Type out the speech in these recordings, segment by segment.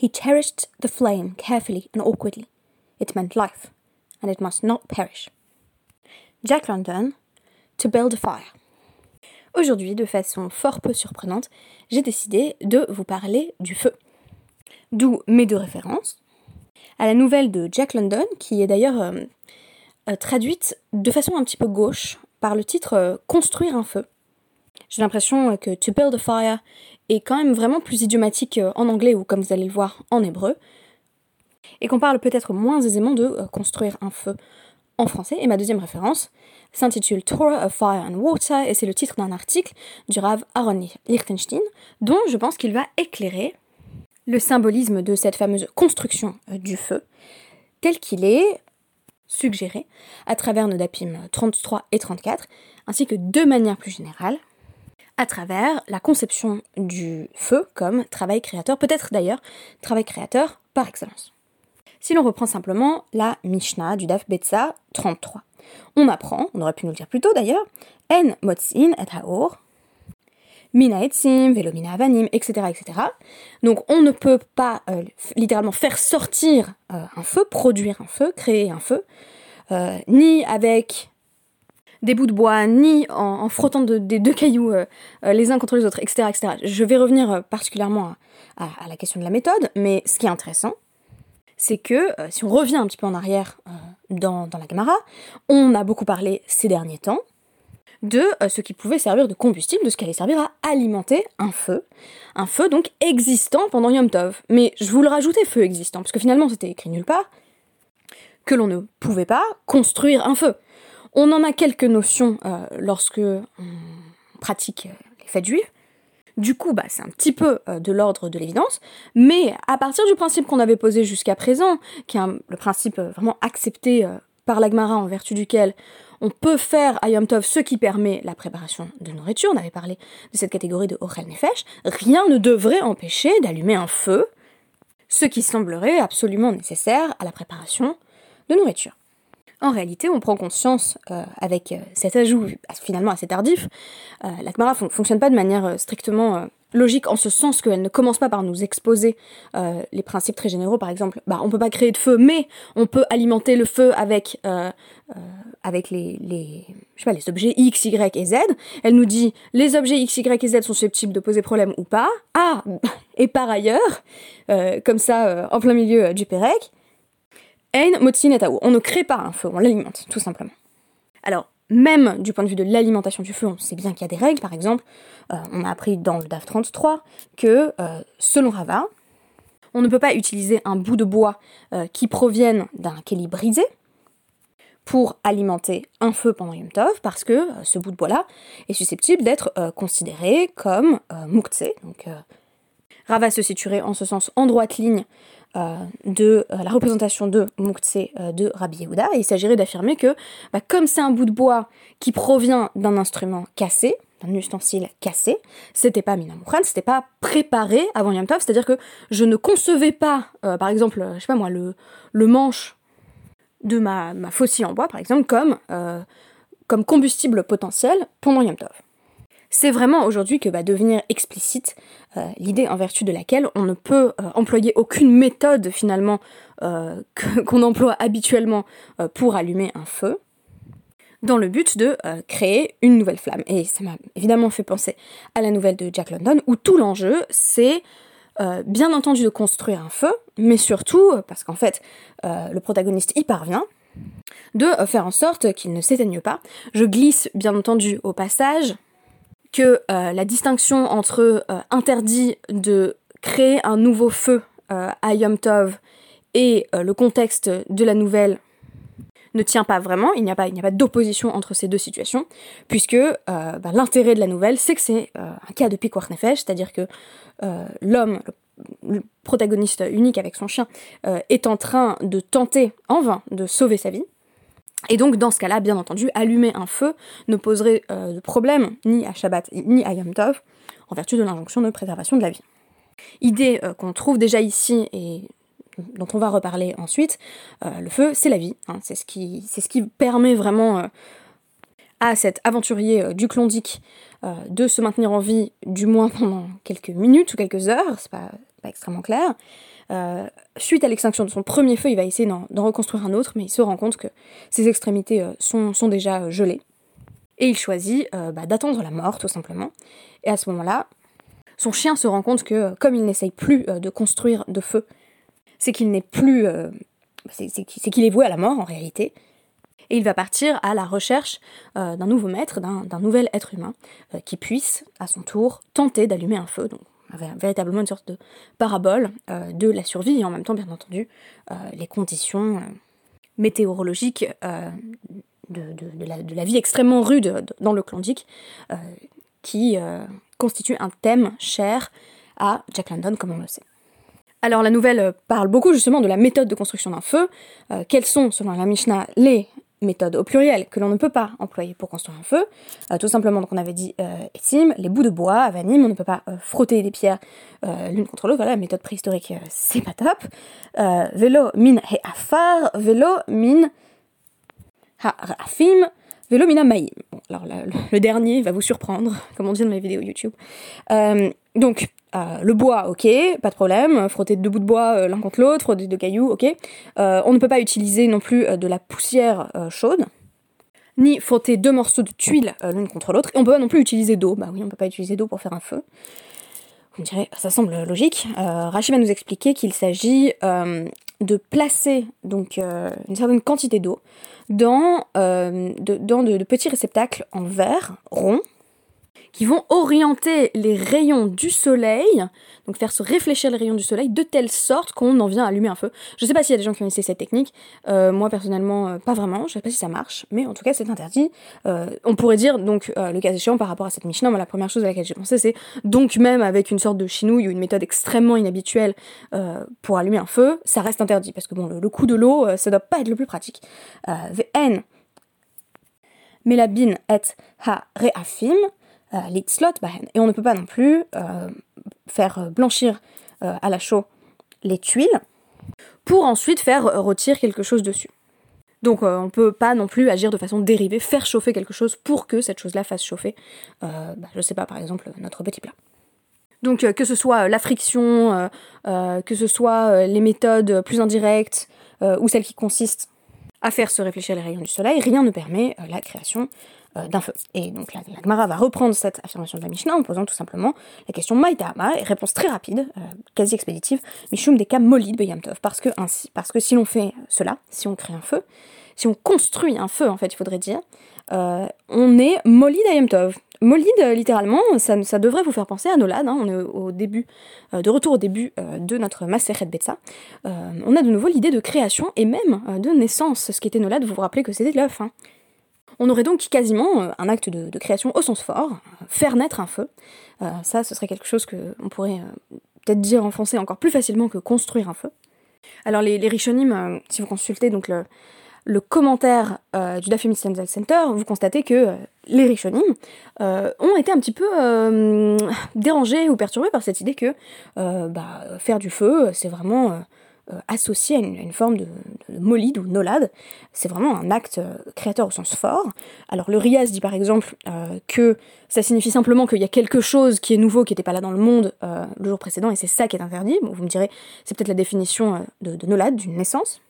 He cherished the flame carefully and awkwardly. It meant life, and it must not perish. Jack London, To Build a Fire. Aujourd'hui, de façon fort peu surprenante, j'ai décidé de vous parler du feu. D'où mes deux références. À la nouvelle de Jack London, qui est d'ailleurs euh, euh, traduite de façon un petit peu gauche par le titre euh, Construire un feu. J'ai l'impression que To Build a Fire est quand même vraiment plus idiomatique en anglais ou comme vous allez le voir en hébreu. Et qu'on parle peut-être moins aisément de construire un feu en français. Et ma deuxième référence s'intitule Torah of Fire and Water et c'est le titre d'un article du Rav Aaron Lichtenstein dont je pense qu'il va éclairer le symbolisme de cette fameuse construction euh, du feu, tel qu'il est suggéré à travers nos dapim 33 et 34, ainsi que de manière plus générale, à travers la conception du feu comme travail créateur, peut-être d'ailleurs travail créateur par excellence. Si l'on reprend simplement la Mishnah du Daf Betsa 33, on apprend, on aurait pu nous le dire plus tôt d'ailleurs, En Motzin et Haor, mina etzim, velomina avanim, etc., etc. Donc on ne peut pas euh, littéralement faire sortir euh, un feu, produire un feu, créer un feu, euh, ni avec des bouts de bois, ni en, frottant des deux cailloux les uns contre les autres, etc., etc. Je vais revenir particulièrement à, la question de la méthode, mais ce qui est intéressant, c'est que si on revient un petit peu en arrière dans, la Gemara, on a beaucoup parlé ces derniers temps de euh, ce qui pouvait servir de combustible, de ce qui allait servir à alimenter un feu. Un feu donc existant pendant Yom Tov. Mais je vous le rajoutais, feu existant, parce que finalement c'était écrit nulle part, que l'on ne pouvait pas construire un feu. On en a quelques notions euh, lorsque on pratique euh, les fêtes juives. Du coup, bah, c'est un petit peu de l'ordre de l'évidence, mais à partir du principe qu'on avait posé jusqu'à présent, qui est le principe vraiment accepté par l'Agmara en vertu duquel on peut faire à Yom Tov ce qui permet la préparation de nourriture. On avait parlé de cette catégorie de Ochel Nefesh. Rien ne devrait empêcher d'allumer un feu, ce qui semblerait absolument nécessaire à la préparation de nourriture. En réalité, on prend conscience, euh, avec euh, cet ajout finalement assez tardif, euh, la Khmara ne fonctionne pas de manière strictement logique en ce sens qu'elle ne commence pas par nous exposer les principes très généraux. Par exemple, bah, on peut pas créer de feu, mais on peut alimenter le feu avec, avec les, les, je sais pas, les objets X, Y et Z. Elle nous dit les objets X, Y et Z sont susceptibles de poser problème ou pas. Ah, et par ailleurs, comme ça, en plein milieu du Pérec, On ne crée pas un feu, on l'alimente, tout simplement. Alors, même du point de vue de l'alimentation du feu, on sait bien qu'il y a des règles. Par exemple, euh, on a appris dans le DAF 33 que, euh, selon Rava, on ne peut pas utiliser un bout de bois euh, qui provienne d'un keli brisé pour alimenter un feu pendant Yom Tov, parce que ce bout de bois-là est susceptible d'être considéré comme muktzeh. Donc, Rava se situerait en ce sens en droite ligne de euh, la représentation de Mouktsé euh, de Rabbi il s'agirait d'affirmer que, bah, comme c'est un bout de bois qui provient d'un instrument cassé, d'un ustensile cassé, c'était pas Minamouchan, c'était pas préparé avant Yom Tov, c'est-à-dire que je ne concevais pas, par exemple, je sais pas moi, le, manche de ma, ma faucille en bois, par exemple, comme, combustible potentiel pendant Yom Tov. C'est vraiment aujourd'hui que va devenir explicite euh, l'idée en vertu de laquelle on ne peut euh, employer aucune méthode finalement euh, qu'on emploie habituellement pour allumer un feu dans le but de créer une nouvelle flamme. Et ça m'a évidemment fait penser à la nouvelle de Jack London où tout l'enjeu c'est bien entendu de construire un feu, mais surtout, parce qu'en fait le protagoniste y parvient, de faire en sorte qu'il ne s'éteigne pas. Je glisse bien entendu au passage que euh, la distinction entre euh, interdit de créer un nouveau feu euh, à Yom Tov et le contexte de la nouvelle ne tient pas vraiment, il n'y a pas, d'opposition entre ces deux situations, puisque bah, l'intérêt de la nouvelle, c'est que c'est un cas de Pikwar Nefesh, c'est-à-dire que l'homme, le protagoniste unique avec son chien, est en train de tenter en vain de sauver sa vie, et donc, dans ce cas-là, bien entendu, allumer un feu ne poserait euh, de problème ni à Shabbat ni à Yom Tov, en vertu de l'injonction de préservation de la vie. Idée euh, qu'on trouve déjà ici et dont on va reparler ensuite, euh, le feu, c'est la vie. Hein. c'est ce, qui, permet vraiment à cet aventurier du Klondike de se maintenir en vie, du moins pendant quelques minutes ou quelques heures. C'est pas extrêmement clair. Suite à l'extinction de son premier feu, il va essayer d'en reconstruire un autre, mais il se rend compte que ses extrémités sont, sont, déjà gelées. Et il choisit bah, d'attendre la mort, tout simplement. Et à ce moment-là, son chien se rend compte que, comme il n'essaye plus de construire de feu, c'est qu'il n'est plus. c'est qu'il est voué à la mort en réalité, et il va partir à la recherche euh, d'un nouveau maître, d'un nouvel être humain, euh, qui puisse, à son tour, tenter d'allumer un feu. Véritablement une sorte de parabole euh, de la survie et en même temps, bien entendu, les conditions météorologiques de, la, vie extrêmement rude dans le Klondike, qui constitue un thème cher à Jack London, comme on le sait. Alors la nouvelle parle beaucoup justement de la méthode de construction d'un feu. quels sont, selon la Mishnah, les méthode au pluriel que l'on ne peut pas employer pour construire un feu. Euh, tout simplement, donc on avait dit euh, etim, les bouts de bois, avanim, on ne peut pas euh, frotter des pierres l'une contre l'autre. Voilà, méthode préhistorique, c'est pas top. vélo min he afar, vélo min ha rafim, vélo min maïm. Bon, alors le, dernier va vous surprendre, comme on dit dans mes vidéos YouTube. Donc, euh, le bois, ok, pas de problème. Frotter deux bouts de bois euh, l'un contre l'autre, frotter deux cailloux, ok. Euh, on ne peut pas utiliser non plus de la poussière chaude, ni frotter deux morceaux de tuiles l'une contre l'autre. Et on peut pas non plus utiliser d'eau. Bah oui, on peut pas utiliser d'eau pour faire un feu. Vous me direz, ça semble logique. Rachid va nous expliquer qu'il s'agit de placer donc une certaine quantité d'eau dans, de, dans de petits réceptacles en verre rond qui vont orienter les rayons du soleil, donc faire se réfléchir les rayons du soleil de telle sorte qu'on en vient à allumer un feu. Je sais pas s'il y a des gens qui ont essayé cette technique, euh, moi personnellement euh, pas vraiment, je sais pas si ça marche, mais en tout cas c'est interdit. Euh, on pourrait dire donc le cas échéant par rapport à cette Mishnah, la première chose à laquelle j'ai pensé c'est donc même avec une sorte de chinouille ou une méthode extrêmement inhabituelle pour allumer un feu, ça reste interdit parce que bon le, coup de l'eau ça doit pas être le plus pratique. VN Melabin et ha reafim euh, et on ne peut pas non plus euh, faire blanchir euh, à la chaux les tuiles pour ensuite faire rôtir quelque chose dessus. Donc on ne peut pas non plus agir de façon dérivée, faire chauffer quelque chose pour que cette chose-là fasse chauffer, bah, je sais pas, par exemple, notre petit plat. Donc que ce soit la friction, que ce soit les méthodes plus indirectes, ou celles qui consistent à faire se réfléchir les rayons du soleil, rien ne permet la création d'un feu. Et donc la, la, Gemara va reprendre cette affirmation de la Mishnah en posant tout simplement la question Maïtama, et réponse très rapide, euh, quasi expéditive, Mishum des molid beyamtov. Parce que, ainsi, parce que si l'on fait cela, si on crée un feu, si on construit un feu en fait, il faudrait dire, euh, on est molid ayamtov. Molid, littéralement, ça, ça, devrait vous faire penser à Nolad. Hein, on est au début, de retour au début de notre Maseret Betsa. on a de nouveau l'idée de création et même de naissance. Ce qui était Nolad, vous vous rappelez que c'était l'œuf. Hein. On aurait donc quasiment euh, un acte de, création au sens fort, faire naître un feu. Euh, ça, ce serait quelque chose qu'on pourrait euh, peut-être dire en français encore plus facilement que construire un feu. Alors les, les si vous consultez donc le, commentaire du Dafemi Center, vous constatez que les Rishonim ont été un petit peu dérangés ou perturbés par cette idée que bah, faire du feu, c'est vraiment euh, associé à une, forme de, molide ou nolade. C'est vraiment un acte euh, créateur au sens fort. Alors le Rias dit par exemple euh, que ça signifie simplement qu'il y a quelque chose qui est nouveau, qui n'était pas là dans le monde le jour précédent, et c'est ça qui est interdit. Vous me direz, c'est peut-être la définition de, de nolade, d'une naissance.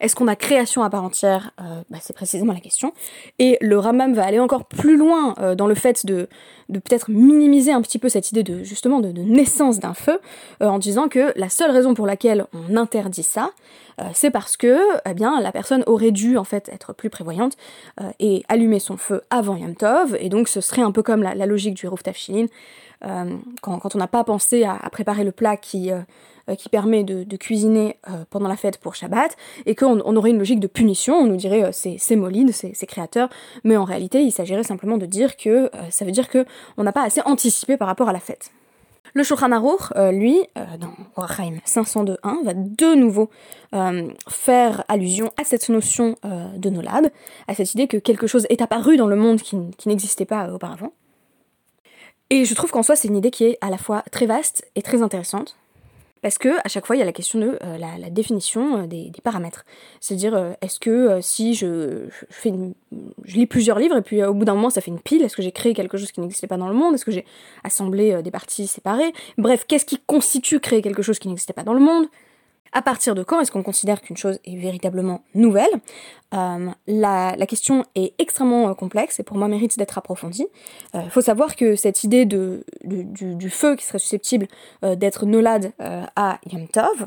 Est-ce qu'on a création à part entière bah, C'est précisément la question. Et le Ramam va aller encore plus loin dans le fait de, peut-être minimiser un petit peu cette idée de justement de, naissance d'un feu euh, en disant que la seule raison pour laquelle on interdit ça, euh, c'est parce que eh bien la personne aurait dû en fait être plus prévoyante euh, et allumer son feu avant Yom Tov et donc ce serait un peu comme la, logique du Rouf Tafshilin quand, on n'a pas pensé à, préparer le plat qui qui permet de, cuisiner pendant la fête pour Shabbat, et qu'on on aurait une logique de punition, on nous dirait c'est molide, c'est créateur, mais en réalité il s'agirait simplement de dire que ça veut dire que on n'a pas assez anticipé par rapport à la fête. Le Shulchan Aruch, euh, lui, euh, dans Orachaim 502.1, va de nouveau euh, faire allusion à cette notion de nolade, à cette idée que quelque chose est apparu dans le monde qui, n'existait pas auparavant. Et je trouve qu'en soi, c'est une idée qui est à la fois très vaste et très intéressante, Parce que à chaque fois, il y a la question de la, définition des, paramètres. C'est-à-dire, est-ce que si je, je lis plusieurs livres et puis au bout d'un moment, ça fait une pile, est-ce que j'ai créé quelque chose qui n'existait pas dans le monde? Est-ce que j'ai assemblé des parties séparées? Bref, qu'est-ce qui constitue créer quelque chose qui n'existait pas dans le monde? À partir de quand est-ce qu'on considère qu'une chose est véritablement nouvelle? Euh, la, question est extrêmement euh, complexe et pour moi mérite d'être approfondie. Il euh, faut savoir que cette idée du, feu qui serait susceptible d'être nolade à Yom Tov,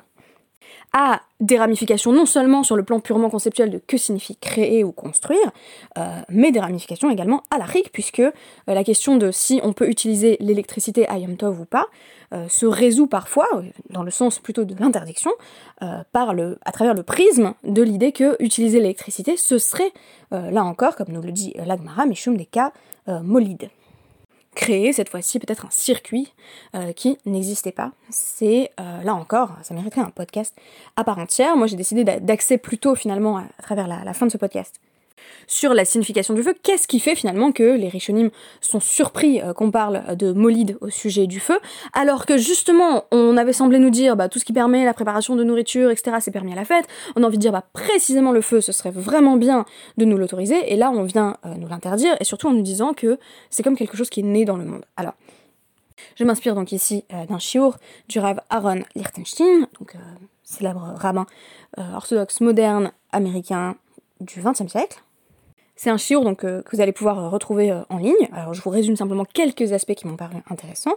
a des ramifications non seulement sur le plan purement conceptuel de que signifie créer ou construire, euh, mais des ramifications également à la RIC, puisque euh, la question de si on peut utiliser l'électricité à Yom Tov ou pas euh, se résout parfois, dans le sens plutôt de l'interdiction, à travers le prisme de l'idée que utiliser l'électricité, ce serait, là encore, comme nous le dit l'Agmara, Mishum des cas molides créer cette fois-ci peut-être un circuit euh, qui n'existait pas. C'est euh, là encore, ça mériterait un podcast à part entière. Moi j'ai décidé d'axer plutôt finalement à, travers la, fin de ce podcast sur la signification du feu. Qu'est-ce qui fait finalement que les Rishonim sont surpris euh, qu'on parle de Molide au sujet du feu, alors que justement on avait semblé nous dire bah, tout ce qui permet la préparation de nourriture, etc., c'est permis à la fête. On a envie de dire bah, précisément le feu, ce serait vraiment bien de nous l'autoriser, et là on vient euh, nous l'interdire, et surtout en nous disant que c'est comme quelque chose qui est né dans le monde. Alors, je m'inspire donc ici euh, d'un chiour du Rav Aaron Lichtenstein, donc célèbre rabbin orthodoxe moderne américain du XXe siècle, c'est un chiour donc, euh, que vous allez pouvoir euh, retrouver euh, en ligne. Alors je vous résume simplement quelques aspects qui m'ont paru intéressants.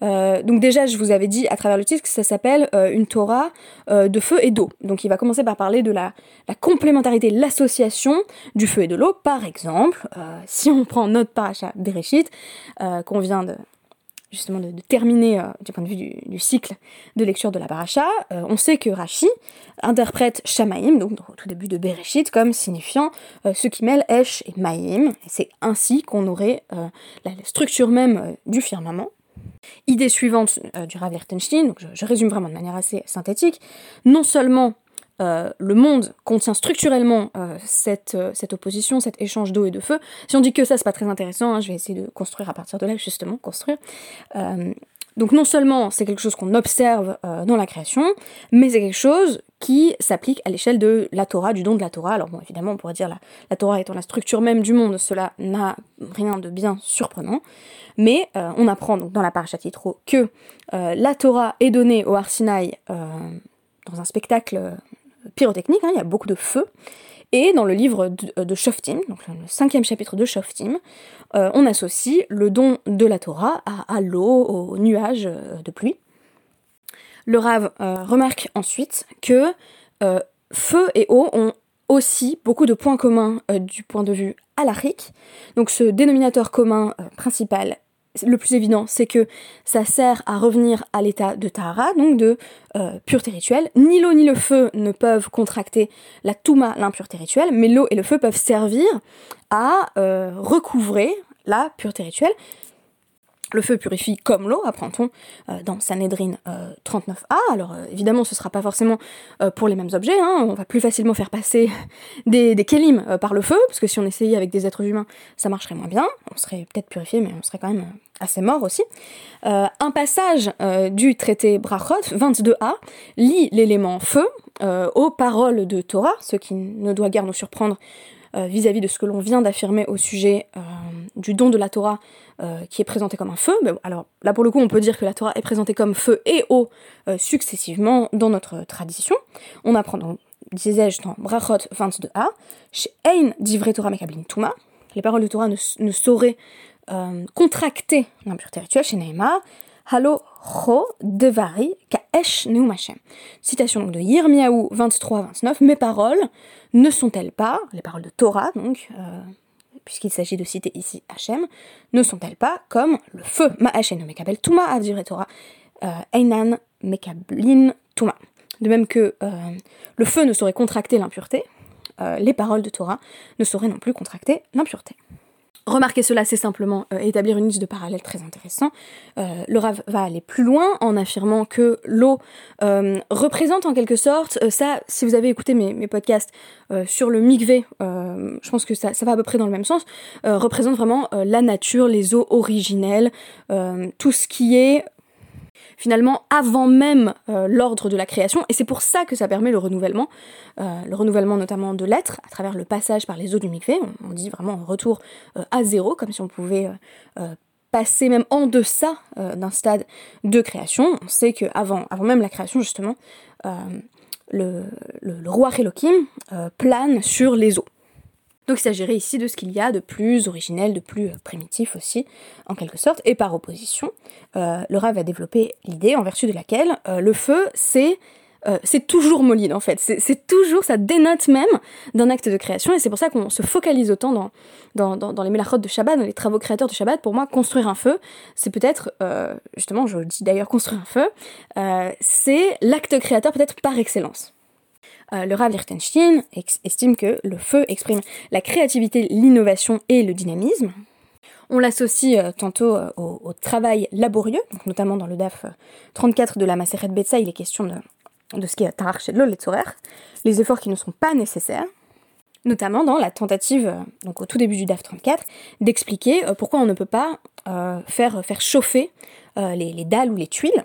donc déjà, je vous avais dit à travers le titre que ça s'appelle une Torah de feu et d'eau. Donc il va commencer par parler de la, la complémentarité, l'association du feu et de l'eau. Par exemple, si on prend notre paracha Bereshit, qu'on vient de, justement de, terminer euh, du point de vue du, cycle de lecture de la paracha, euh, on sait que Rashi interprète Shamaim, donc au tout début de Bereshit, comme signifiant euh, ce qui mêle Esh et Maïm. C'est ainsi qu'on aurait la, structure même du firmament. Idée suivante du Rav Lertenstein, donc je, résume vraiment de manière assez synthétique, non seulement euh, le monde contient structurellement euh, cette, euh, cette, opposition, cet échange d'eau et de feu. Si on dit que ça, c'est pas très intéressant, hein, je vais essayer de construire à partir de là, justement, construire. donc non seulement c'est quelque chose qu'on observe dans la création, mais c'est quelque chose qui s'applique à l'échelle de la Torah, du don de la Torah. Alors bon, évidemment, on pourrait dire la, la Torah étant la structure même du monde, cela n'a rien de bien surprenant. Mais on apprend donc dans la parashat Yitro que la Torah est donnée au Arsinaï dans un spectacle pyrotechnique, hein, il y a beaucoup de feu. Et dans le livre de, euh, Shoftim, donc le cinquième chapitre de Shoftim, euh, on associe le don de la Torah à, l'eau, aux nuages euh, de pluie. Le Rav remarque ensuite que feu et eau ont aussi beaucoup de points communs du point de vue alarique. Donc ce dénominateur commun principal le plus évident, c'est que ça sert à revenir à l'état de Tahara, donc de euh, pureté rituelle. Ni l'eau ni le feu ne peuvent contracter la Touma, l'impureté rituelle, mais l'eau et le feu peuvent servir à euh, recouvrer la pureté rituelle. Le feu purifie comme l'eau, apprend-on euh, dans Sanhedrin 39a. Euh, Alors euh, évidemment, ce ne sera pas forcément pour les mêmes objets. Hein. On va plus facilement faire passer des, des kélim par le feu, parce que si on essayait avec des êtres humains, ça marcherait moins bien. On serait peut-être purifié, mais on serait quand même assez mort aussi. un passage du traité Brachot 22a lit l'élément feu aux paroles de Torah, ce qui ne doit guère nous surprendre vis-à-vis -vis de ce que l'on vient d'affirmer au sujet du don de la Torah euh, qui est présenté comme un feu. Alors là pour le coup on peut dire que la Torah est présentée comme feu et eau euh, successivement dans notre tradition. On apprend donc, disais-je dans Brachot 22a, chez Ein divrei Torah mekablin tuma, les paroles de Torah ne, sauraient euh, contracter l'impureté rituelle chez Neymar, Halo Cho Devari Kaesh Neum Citation de Yirmiyahu 23-29, mes paroles ne sont-elles pas, les paroles de Torah donc, puisqu'il s'agit de citer ici Hachem, ne sont-elles pas comme le feu? Ma'ashen Mekabel Tuma Torah euh, Einan Mekablin Tuma De même que euh, le feu ne saurait contracter l'impureté, euh, les paroles de Torah ne sauraient non plus contracter l'impureté. Remarquer cela, c'est simplement euh, établir une liste de parallèles très intéressant. Euh, le va aller plus loin en affirmant que l'eau euh, représente en quelque sorte, ça, si vous avez écouté mes, podcasts sur le mikvé, je pense que ça, va à peu près dans le même sens, représente vraiment la nature, les eaux originelles, tout ce qui est finalement avant même euh, l'ordre de la création, et c'est pour ça que ça permet le renouvellement, euh, le renouvellement notamment de l'être, à travers le passage par les eaux du mikvé, on, dit vraiment un retour euh, à zéro, comme si on pouvait passer même en deçà d'un stade de création. On sait qu'avant avant même la création, justement, le, roi Elohim plane sur les eaux. Donc il s'agirait ici de ce qu'il y a de plus originel, de plus euh, primitif aussi, en quelque sorte. Et par opposition, euh, Rav va développer l'idée en vertu de laquelle euh, le feu, c'est toujours molide en fait, c'est toujours, ça dénote même d'un acte de création, et c'est pour ça qu'on se focalise autant dans, les mélachot de Shabbat, dans les travaux créateurs de Shabbat. Pour moi, construire un feu, c'est peut-être, justement, je dis d'ailleurs construire un feu, c'est l'acte créateur peut-être par excellence. Euh, le Rav Lichtenstein estime que le feu exprime la créativité, l'innovation et le dynamisme. On l'associe euh, tantôt euh, au, travail laborieux, notamment dans le DAF 34 de la Maseret Betsa, il est question de, ce qui est Tarach Shedlo, les les efforts qui ne sont pas nécessaires, notamment dans la tentative, donc au tout début du DAF 34, d'expliquer pourquoi on ne peut pas faire chauffer les dalles ou les tuiles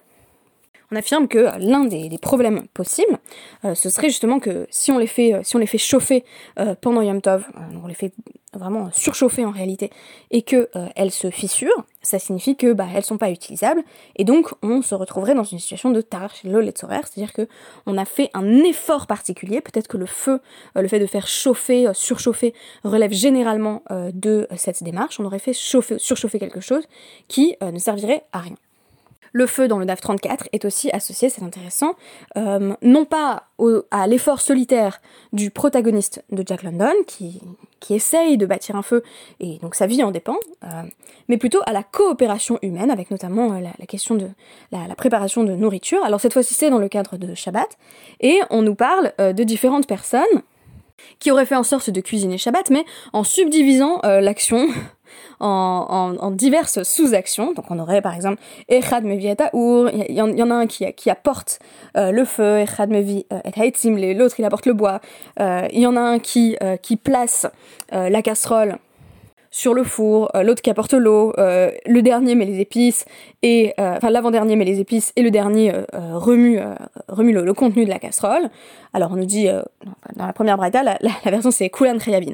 affirme que l'un des, problèmes possibles, euh, ce serait justement que si on les fait, euh, chauffer euh, pendant Yom Tov, on les fait vraiment surchauffer en réalité, et que elles se fissurent, ça signifie que bah, elles sont pas utilisables, et donc on se retrouverait dans une situation de tarch l'oletzorer, c'est-à-dire que on a fait un effort particulier, peut-être que le feu, le fait de faire chauffer, surchauffer, relève généralement de cette démarche, on aurait fait chauffer, surchauffer quelque chose qui ne servirait à rien. Le feu dans le DAF 34 est aussi associé, c'est intéressant, euh, non pas à l'effort solitaire du protagoniste de Jack London, qui, qui essaye de bâtir un feu, et donc sa vie en dépend, euh, mais plutôt à la coopération humaine, avec notamment euh, la, question de la, préparation de nourriture. Alors cette fois-ci c'est dans le cadre de Shabbat, et on nous parle de différentes personnes qui auraient fait en sorte de cuisiner Shabbat, mais en subdivisant l'action en, diverses sous-actions. Donc on aurait par exemple Echad Mevieta Ur, il y, en a un qui, apporte euh, le feu, Echad Mevi et l'autre il apporte le bois. Euh, il y en a un euh, qui place la casserole sur le four, euh, l'autre qui apporte l'eau, euh, le dernier met les épices, et euh, enfin l'avant-dernier met les épices, et le dernier remue, remue le, contenu de la casserole. Alors on nous dit, dans la première braïda, la, version c'est Kulan Kriyavin.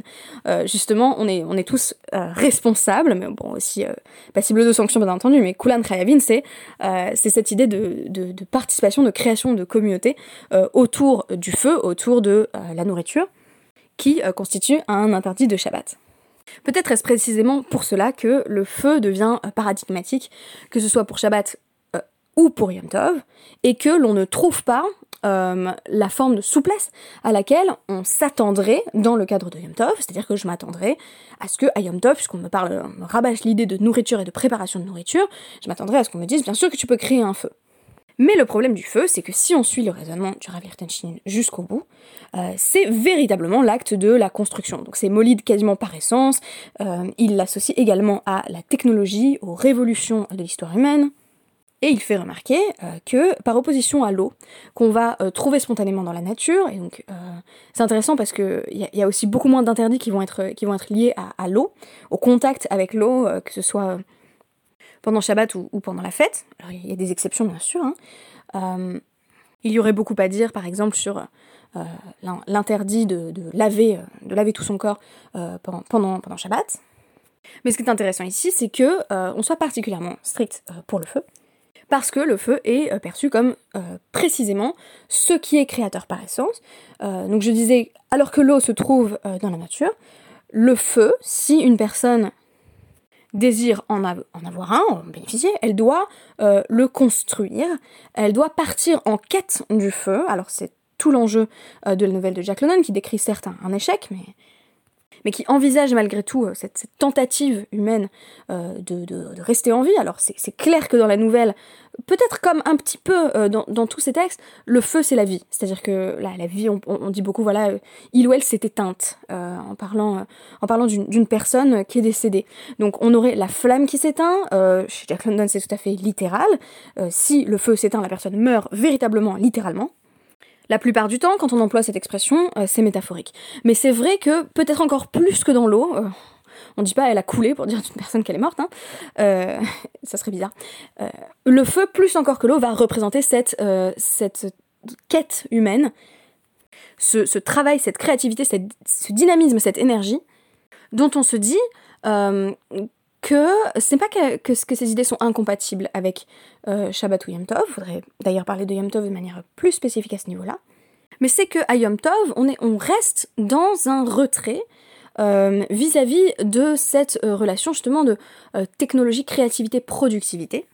justement, on est, on est tous responsables, mais bon, aussi passibles de sanctions bien entendu, mais Kulan Kriyavin, c'est c'est cette idée de, de, de, participation, de création de communauté autour du feu, autour de la nourriture, qui constitue un interdit de Shabbat. Peut-être est-ce précisément pour cela que le feu devient euh, paradigmatique, que ce soit pour Shabbat euh, ou pour Yom Tov, et que l'on ne trouve pas euh, la forme de souplesse à laquelle on s'attendrait dans le cadre de Yom Tov, c'est-à-dire que je m'attendrais à ce que à Yom Tov, puisqu'on me parle, me rabâche l'idée de nourriture et de préparation de nourriture, je m'attendrais à ce qu'on me dise bien sûr que tu peux créer un feu. Mais le problème du feu, c'est que si on suit le raisonnement du Rav Lichtenstein jusqu'au bout, euh, c'est véritablement l'acte de la construction. Donc c'est molide quasiment par essence, euh, il l'associe également à la technologie, aux révolutions de l'histoire humaine, et il fait remarquer euh, que, par opposition à l'eau, qu'on va trouver spontanément dans la nature, et donc c'est intéressant parce qu'il y, a aussi beaucoup moins d'interdits qui, vont être, liés à l'eau, au contact avec l'eau, que ce soit pendant Shabbat ou, pendant la fête. Alors il y a des exceptions bien sûr. Hein. Euh, il y aurait beaucoup à dire par exemple sur euh, l'interdit de, laver, euh, de laver tout son corps pendant, pendant, Shabbat. Mais ce qui est intéressant ici, c'est que on soit particulièrement strict pour le feu, parce que le feu est perçu comme précisément ce qui est créateur par essence. donc je disais, alors que l'eau se trouve dans la nature, le feu, si une personne désire en, avoir un, en bénéficier, elle doit euh, le construire, elle doit partir en quête du feu. Alors c'est tout l'enjeu euh, de la nouvelle de Jack London qui décrit certes un échec, mais mais qui envisage malgré tout euh, cette, tentative humaine euh, de, rester en vie. Alors c'est clair que dans la nouvelle, peut-être comme un petit peu euh, dans, tous ces textes, le feu c'est la vie. C'est-à-dire que la vie, on, dit beaucoup, voilà, il ou elle s'est éteinte en parlant d'une personne qui est décédée. Donc on aurait la flamme qui s'éteint, chez Jack London c'est tout à fait littéral. si le feu s'éteint, la personne meurt véritablement, littéralement. La plupart du temps, quand on emploie cette expression, euh, c'est métaphorique. Mais c'est vrai que, peut-être encore plus que dans l'eau, euh, On dit pas elle a coulé pour dire d'une personne qu'elle est morte, hein. Euh, ça serait bizarre. Le feu, plus encore que l'eau, va représenter cette, cette quête humaine, ce, travail, cette créativité, ce dynamisme, cette énergie, dont on se dit que ce n'est pas que, que, ces idées sont incompatibles avec Shabbat ou Yom Tov, faudrait d'ailleurs parler de Yom Tov de manière plus spécifique à ce niveau-là, mais c'est que à Yom on, est, on reste dans un retrait euh, vis-à-vis de cette euh, relation justement de euh, technologie, créativité, productivité.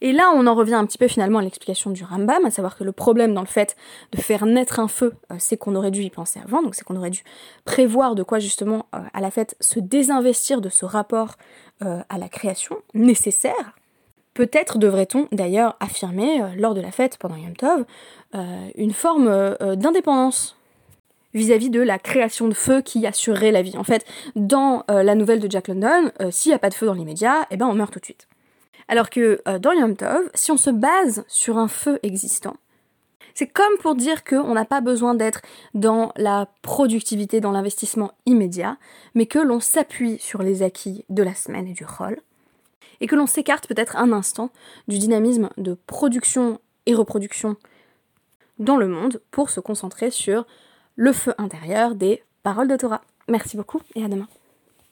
Et là, on en revient un petit peu finalement à l'explication du Rambam, à savoir que le problème dans le fait de faire naître un feu, c'est qu'on aurait dû y penser avant, donc c'est qu'on aurait dû prévoir de quoi justement à la fête se désinvestir de ce rapport à la création nécessaire Peut-être devrait-on d'ailleurs affirmer, euh, lors de la fête pendant Yom Tov, euh, une forme euh, d'indépendance vis-à-vis de la création de feu qui assurerait la vie. En fait, dans la nouvelle de Jack London, s'il n'y a pas de feu dans l'immédiat, eh ben on meurt tout de suite. Alors que dans Yom Tov, si on se base sur un feu existant, c'est comme pour dire qu'on n'a pas besoin d'être dans la productivité, dans l'investissement immédiat, mais que l'on s'appuie sur les acquis de la semaine et du rôle, et que l'on s'écarte peut-être un instant du dynamisme de production et reproduction dans le monde pour se concentrer sur le feu intérieur des paroles de Torah. Merci beaucoup et à demain.